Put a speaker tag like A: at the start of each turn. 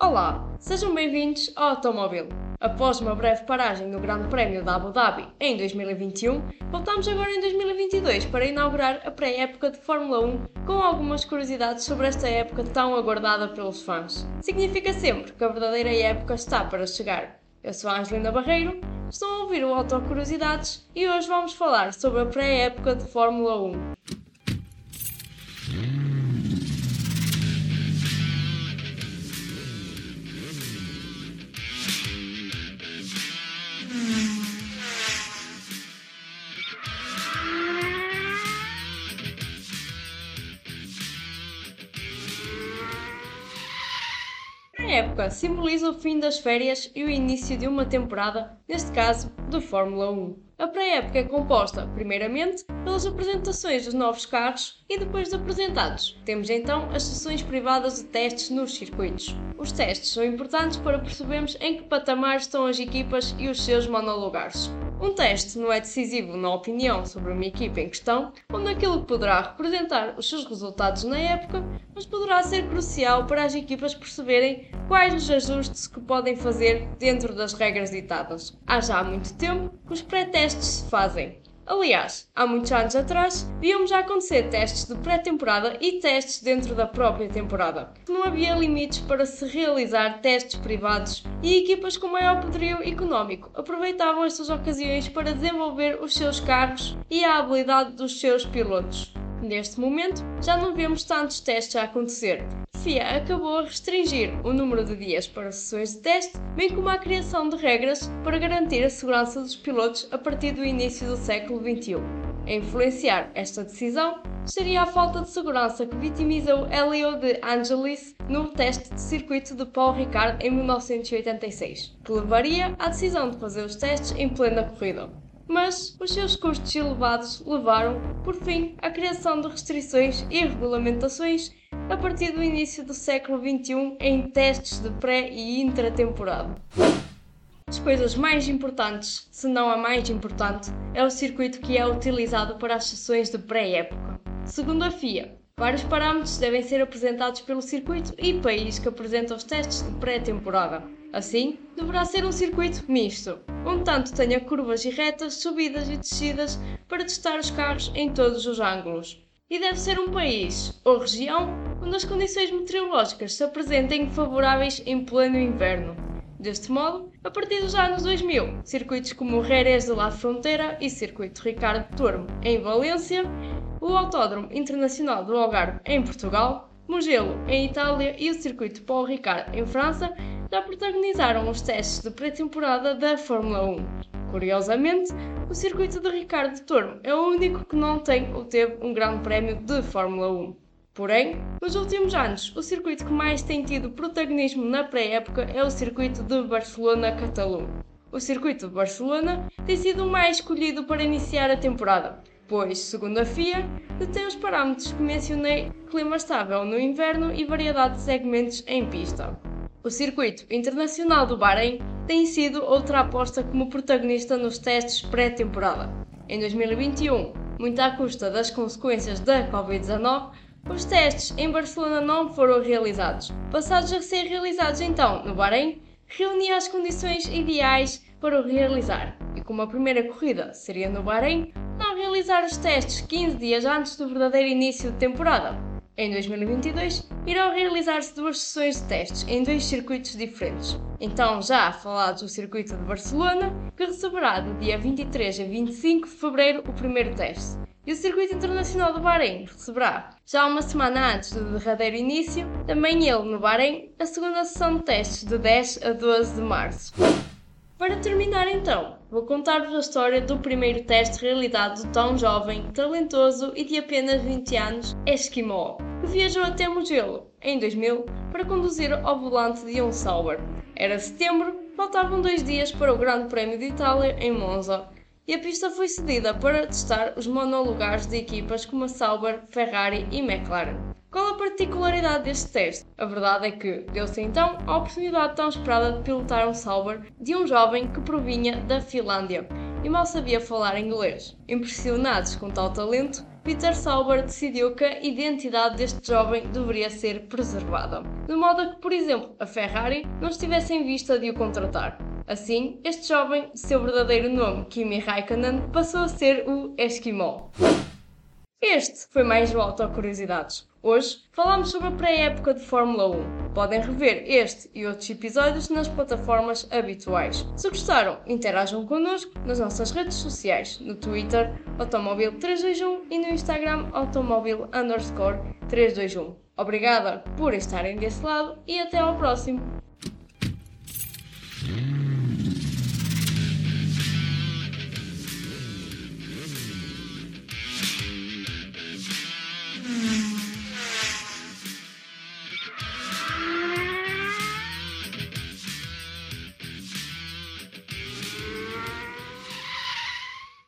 A: Olá, sejam bem-vindos ao Automóvel. Após uma breve paragem no Grande Prémio da Abu Dhabi em 2021, voltamos agora em 2022 para inaugurar a pré-época de Fórmula 1 com algumas curiosidades sobre esta época tão aguardada pelos fãs. Significa sempre que a verdadeira época está para chegar. Eu sou a Angelina Barreiro, estou a ouvir o Auto Curiosidades e hoje vamos falar sobre a pré-época de Fórmula 1. Época simboliza o fim das férias e o início de uma temporada, neste caso, de Fórmula 1. A pré-época é composta, primeiramente, pelas apresentações dos novos carros e depois de apresentados, temos então as sessões privadas de testes nos circuitos. Os testes são importantes para percebermos em que patamar estão as equipas e os seus monolugares. Um teste não é decisivo na opinião sobre uma equipa em questão, ou naquilo que poderá representar os seus resultados na época, mas poderá ser crucial para as equipas perceberem quais os ajustes que podem fazer dentro das regras ditadas. Há já muito tempo que os pré-testes se fazem. Aliás, há muitos anos atrás, víamos já acontecer testes de pré-temporada e testes dentro da própria temporada. Não havia limites para se realizar testes privados e equipas com maior poderio económico aproveitavam estas ocasiões para desenvolver os seus carros e a habilidade dos seus pilotos. Neste momento, já não vemos tantos testes a acontecer. FIA acabou a restringir o número de dias para sessões de teste, bem como a criação de regras para garantir a segurança dos pilotos a partir do início do século XXI. A influenciar esta decisão seria a falta de segurança que vitimizou Elio de Angelis no teste de circuito de Paul Ricard em 1986, que levaria à decisão de fazer os testes em plena corrida mas os seus custos elevados levaram, por fim, à criação de restrições e regulamentações a partir do início do século XXI em testes de pré e intratemporada. As coisas mais importantes, se não a mais importante, é o circuito que é utilizado para as sessões de pré-época. Segundo a FIA, vários parâmetros devem ser apresentados pelo circuito e país que apresenta os testes de pré-temporada. Assim, deverá ser um circuito misto, onde tanto tenha curvas e retas, subidas e descidas para testar os carros em todos os ângulos. E deve ser um país ou região onde as condições meteorológicas se apresentem favoráveis em pleno inverno. Deste modo, a partir dos anos 2000, circuitos como o Jerez de la Frontera e Circuito Ricardo Tormo em Valência, o Autódromo Internacional do Algarve em Portugal, Mugello em Itália e o Circuito Paul Ricard em França já protagonizaram os testes de pré-temporada da Fórmula 1. Curiosamente, o circuito de Ricardo Tormo é o único que não tem ou teve um grande prémio de Fórmula 1. Porém, nos últimos anos, o circuito que mais tem tido protagonismo na pré-época é o circuito de Barcelona-Catalão. O circuito de Barcelona tem sido o mais escolhido para iniciar a temporada, pois, segundo a FIA, detém os parâmetros que mencionei, clima estável no inverno e variedade de segmentos em pista. O circuito internacional do Bahrein tem sido outra aposta como protagonista nos testes pré-temporada. Em 2021, muito à custa das consequências da Covid-19, os testes em Barcelona não foram realizados. Passados a ser realizados então no Bahrein, reunia as condições ideais para o realizar. E como a primeira corrida seria no Bahrein, não realizar os testes 15 dias antes do verdadeiro início de temporada. Em 2022, irão realizar-se duas sessões de testes em dois circuitos diferentes. Então, já falados do circuito de Barcelona, que receberá do dia 23 a 25 de fevereiro o primeiro teste. E o Circuito Internacional do Bahrein receberá, já uma semana antes do derradeiro início, também ele no Bahrein, a segunda sessão de testes de 10 a 12 de março. Para terminar então, vou contar-vos a história do primeiro teste realizado do tão jovem, talentoso e de apenas 20 anos, Esquimó, que viajou até Mugello, em 2000, para conduzir ao volante de um Sauber. Era setembro, faltavam dois dias para o Grande Prémio de Itália em Monza, e a pista foi cedida para testar os monolugares de equipas como a Sauber, Ferrari e McLaren. Qual a particularidade deste teste? A verdade é que deu-se então a oportunidade tão esperada de pilotar um Sauber de um jovem que provinha da Finlândia e mal sabia falar inglês. Impressionados com tal talento, Peter Sauber decidiu que a identidade deste jovem deveria ser preservada, de modo a que, por exemplo, a Ferrari não estivesse em vista de o contratar. Assim, este jovem, seu verdadeiro nome, Kimi Raikkonen, passou a ser o Esquimó. Este foi mais o Auto Curiosidades. Hoje falamos sobre a pré-época de Fórmula 1. Podem rever este e outros episódios nas plataformas habituais. Se gostaram, interajam connosco nas nossas redes sociais, no Twitter Automóvel 321 e no Instagram Automóvel 321. Obrigada por estarem desse lado e até ao próximo!